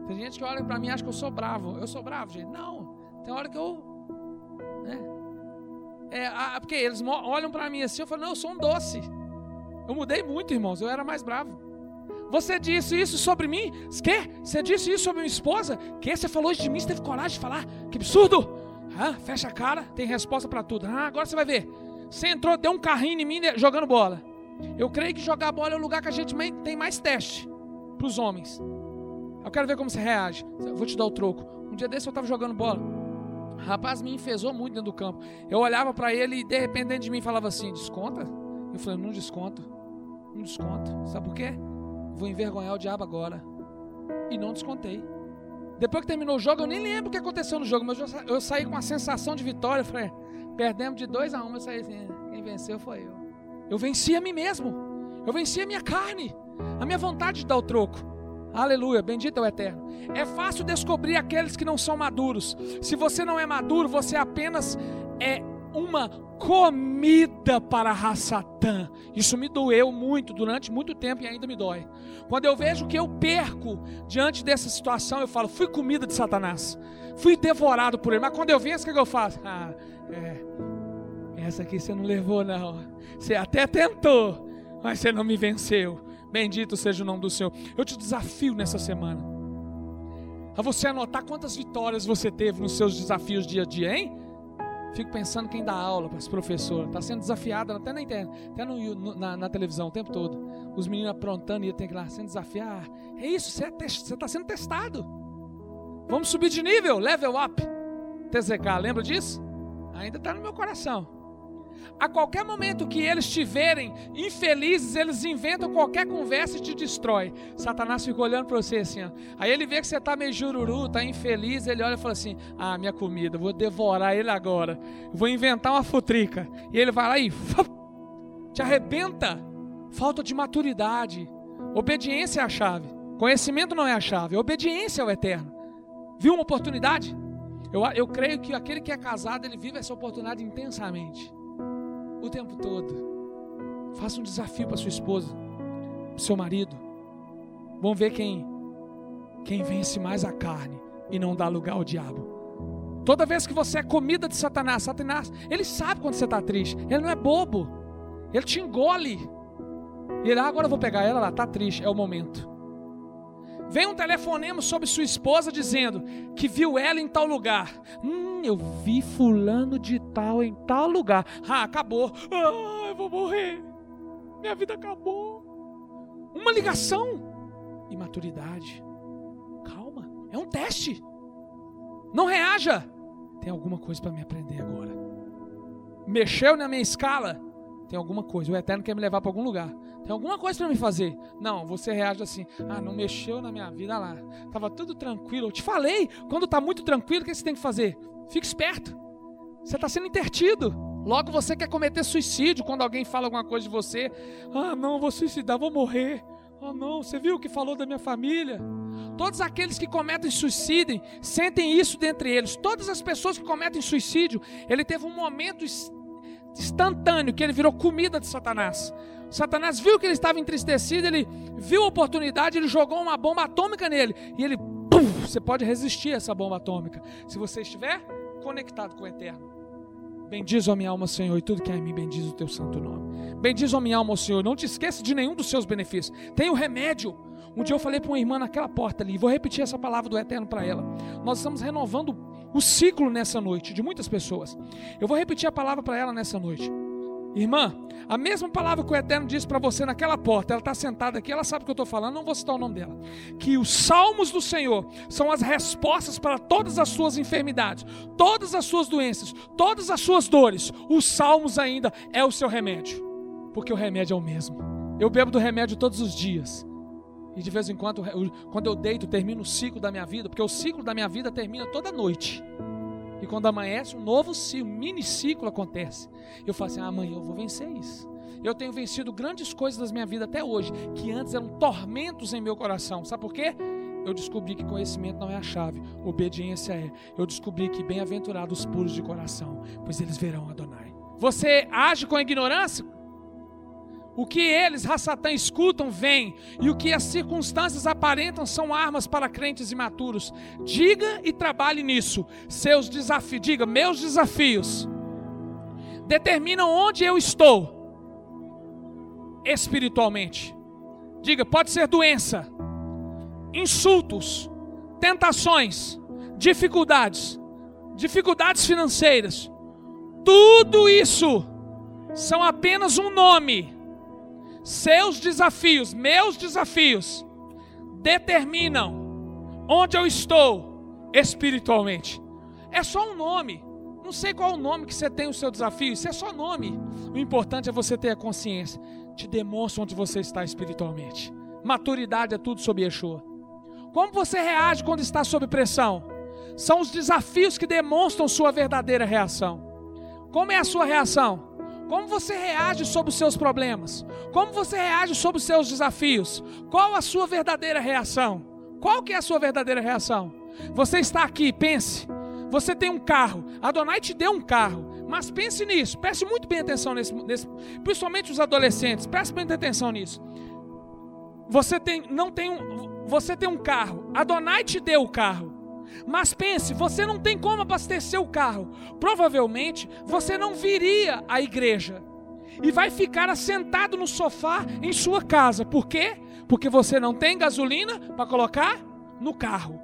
Tem gente que olha para mim e acha que eu sou bravo. Eu sou bravo, gente? Não. Tem hora que eu. Né? É, a, porque eles olham para mim assim, eu falo, não, eu sou um doce. Eu mudei muito, irmãos. Eu era mais bravo. Você disse isso sobre mim? Que? Você disse isso sobre minha esposa? Que? Você falou isso de mim? Você teve coragem de falar? Que absurdo! Fecha a cara, tem resposta para tudo. Ah, agora você vai ver. Você entrou, deu um carrinho em mim jogando bola. Eu creio que jogar bola é o lugar que a gente tem mais teste para os homens. Eu quero ver como você reage. Eu vou te dar o troco. Um dia desse eu estava jogando bola. O rapaz me enfesou muito dentro do campo. Eu olhava para ele e de repente dentro de mim falava assim: desconta? Eu falei: não desconto. Não desconto. Sabe por quê? Vou envergonhar o diabo agora. E não descontei. Depois que terminou o jogo, eu nem lembro o que aconteceu no jogo, mas eu, saí com a sensação de vitória. Falei, perdemos de 2 a 1 um, eu saí assim, quem venceu foi eu. Eu venci a mim mesmo. Eu venci a minha carne. A minha vontade de dar o troco. Aleluia, bendito é o eterno. É fácil descobrir aqueles que não são maduros. Se você não é maduro, você apenas é uma comida para a Satã. Isso me doeu muito durante muito tempo e ainda me dói. Quando eu vejo que eu perco diante dessa situação, eu falo, fui comida de Satanás. Fui devorado por ele. Mas quando eu venço, o que eu faço? Ah, é. Essa aqui você não levou, não. Você até tentou, mas você não me venceu. Bendito seja o nome do Senhor. Eu te desafio nessa semana a você anotar quantas vitórias você teve nos seus desafios dia a dia, hein? Fico pensando quem dá aula para esse professor. Está sendo desafiado até na internet, até no, no, na, na, televisão o tempo todo. Os meninos aprontando e tem que ir lá sendo desafiado. É isso, você é está sendo testado. Vamos subir de nível, level up. TZK, lembra disso? Ainda está no meu coração. A qualquer momento que eles estiverem infelizes, eles inventam qualquer conversa e te destrói. Satanás fica olhando para você assim. Ó. Aí ele vê que você está meio jururu, está infeliz, ele olha e fala assim: Ah, minha comida, vou devorar ele agora. Vou inventar uma futrica. E ele vai lá e te arrebenta. Falta de maturidade. Obediência é a chave. Conhecimento não é a chave. Obediência é o eterno. Viu uma oportunidade? Eu, eu creio que aquele que é casado, ele vive essa oportunidade intensamente o tempo todo. Faça um desafio para sua esposa, para seu marido. Vamos ver quem quem vence mais a carne e não dá lugar ao diabo. Toda vez que você é comida de Satanás, Satanás, ele sabe quando você está triste. Ele não é bobo. Ele te engole. E ele, ah, agora eu vou pegar ela lá, está triste, é o momento. Vem um telefonema sobre sua esposa dizendo que viu ela em tal lugar. Hum, eu vi fulano de tal em tal lugar. Ah, acabou. Ah, eu vou morrer. Minha vida acabou. Uma ligação. Imaturidade. Calma. É um teste. Não reaja. Tem alguma coisa para me aprender agora. Mexeu na minha escala. Tem alguma coisa. O Eterno quer me levar para algum lugar. Tem alguma coisa para me fazer. Não, você reage assim. Ah, não mexeu na minha vida lá. Tava tudo tranquilo. Eu te falei, quando tá muito tranquilo, o que você tem que fazer? Fique esperto. Você está sendo intertido. Logo você quer cometer suicídio quando alguém fala alguma coisa de você. Ah, não, vou suicidar, vou morrer. Oh não, você viu o que falou da minha família? Todos aqueles que cometem suicídio sentem isso dentre eles. Todas as pessoas que cometem suicídio, ele teve um momento instantâneo que ele virou comida de Satanás. Satanás viu que ele estava entristecido, ele viu a oportunidade, ele jogou uma bomba atômica nele e ele, pum, você pode resistir a essa bomba atômica se você estiver conectado com o eterno. Bendiz a minha alma, Senhor, e tudo que é em mim, bendiz o teu santo nome. Bendiz a minha alma, Senhor, não te esqueça de nenhum dos seus benefícios. Tem o remédio. Um dia eu falei para uma irmã naquela porta ali, vou repetir essa palavra do Eterno para ela. Nós estamos renovando o ciclo nessa noite de muitas pessoas. Eu vou repetir a palavra para ela nessa noite. Irmã, a mesma palavra que o Eterno disse para você naquela porta, ela está sentada aqui, ela sabe o que eu estou falando, não vou citar o nome dela. Que os salmos do Senhor são as respostas para todas as suas enfermidades, todas as suas doenças, todas as suas dores. Os salmos ainda é o seu remédio, porque o remédio é o mesmo. Eu bebo do remédio todos os dias. E de vez em quando, quando eu deito, termino o ciclo da minha vida, porque o ciclo da minha vida termina toda noite. E quando amanhece, um novo um mini ciclo acontece. Eu falo assim: ah, amanhã eu vou vencer isso. Eu tenho vencido grandes coisas na minha vida até hoje, que antes eram tormentos em meu coração. Sabe por quê? Eu descobri que conhecimento não é a chave, obediência é. Eu descobri que bem-aventurados os puros de coração, pois eles verão Adonai. Você age com ignorância? O que eles, Rassatã, escutam, vem, e o que as circunstâncias aparentam são armas para crentes imaturos. Diga e trabalhe nisso. Seus desafios, diga, meus desafios determinam onde eu estou espiritualmente. Diga, pode ser doença, insultos, tentações, dificuldades, dificuldades financeiras. Tudo isso são apenas um nome seus desafios, meus desafios, determinam onde eu estou espiritualmente. É só um nome. Não sei qual o nome que você tem o seu desafio, isso é só nome. O importante é você ter a consciência. Te demonstra onde você está espiritualmente. Maturidade é tudo sobre Yeshua. Como você reage quando está sob pressão? São os desafios que demonstram sua verdadeira reação. Como é a sua reação? Como você reage sobre os seus problemas? Como você reage sobre os seus desafios? Qual a sua verdadeira reação? Qual que é a sua verdadeira reação? Você está aqui, pense. Você tem um carro. Adonai te deu um carro. Mas pense nisso. Preste muito bem atenção nesse, nesse principalmente os adolescentes. Preste muita atenção nisso. Você tem, não tem um, você tem um carro. Adonai te deu o carro. Mas pense, você não tem como abastecer o carro. Provavelmente você não viria à igreja e vai ficar assentado no sofá em sua casa. Por quê? Porque você não tem gasolina para colocar no carro.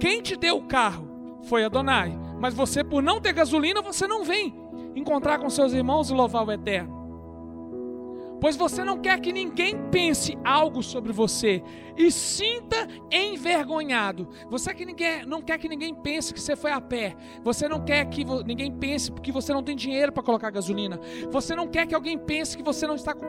Quem te deu o carro foi Adonai. Mas você, por não ter gasolina, você não vem encontrar com seus irmãos e louvar o Eterno pois você não quer que ninguém pense algo sobre você e sinta envergonhado. Você que ninguém, não quer que ninguém pense que você foi a pé. Você não quer que ninguém pense que você não tem dinheiro para colocar gasolina. Você não quer que alguém pense que você não está com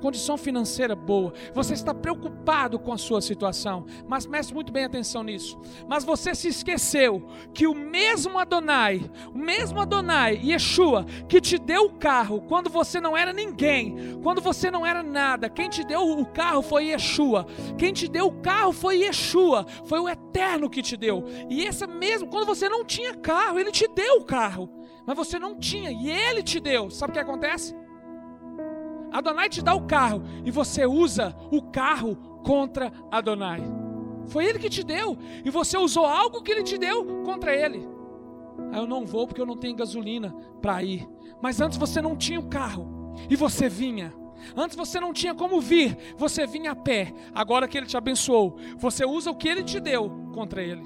condição financeira boa. Você está preocupado com a sua situação. Mas preste muito bem atenção nisso. Mas você se esqueceu que o mesmo Adonai, o mesmo Adonai, Yeshua, que te deu o carro quando você não era ninguém, quando você não era nada, quem te deu o carro foi Yeshua. Quem te deu o carro foi Yeshua. Foi o Eterno que te deu. E essa mesmo, quando você não tinha carro, ele te deu o carro. Mas você não tinha e ele te deu. Sabe o que acontece? Adonai te dá o carro e você usa o carro contra Adonai. Foi ele que te deu e você usou algo que ele te deu contra ele. Aí eu não vou porque eu não tenho gasolina para ir. Mas antes você não tinha o carro e você vinha. Antes você não tinha como vir, você vinha a pé. Agora que ele te abençoou, você usa o que ele te deu contra ele.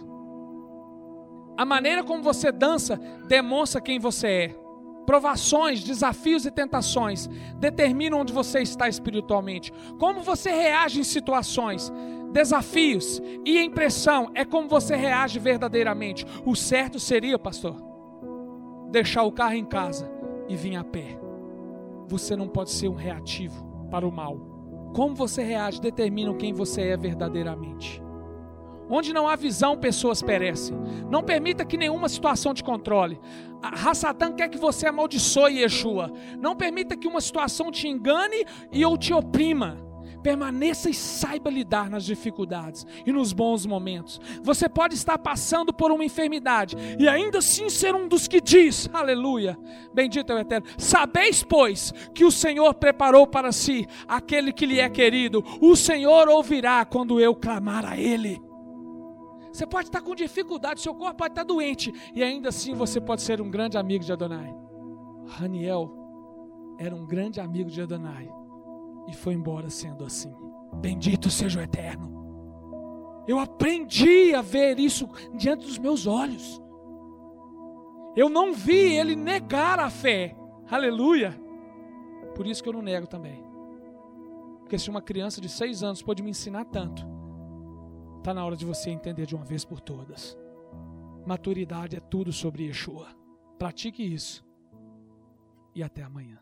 A maneira como você dança demonstra quem você é. Provações, desafios e tentações determinam onde você está espiritualmente. Como você reage em situações, desafios e impressão é como você reage verdadeiramente. O certo seria, pastor, deixar o carro em casa e vir a pé você não pode ser um reativo para o mal. Como você reage determina quem você é verdadeiramente. Onde não há visão, pessoas perecem. Não permita que nenhuma situação te controle. A Hassatã quer que você amaldiçoe Yeshua. Não permita que uma situação te engane e ou te oprima. Permaneça e saiba lidar nas dificuldades e nos bons momentos. Você pode estar passando por uma enfermidade e ainda assim ser um dos que diz: Aleluia, bendito é o Eterno. Sabeis, pois, que o Senhor preparou para si aquele que lhe é querido. O Senhor ouvirá quando eu clamar a Ele. Você pode estar com dificuldade, seu corpo pode estar doente, e ainda assim você pode ser um grande amigo de Adonai. Raniel era um grande amigo de Adonai e foi embora sendo assim. Bendito seja o Eterno. Eu aprendi a ver isso diante dos meus olhos. Eu não vi ele negar a fé. Aleluia. Por isso que eu não nego também. Porque se uma criança de seis anos pode me ensinar tanto, Está na hora de você entender de uma vez por todas. Maturidade é tudo sobre Yeshua. Pratique isso. E até amanhã.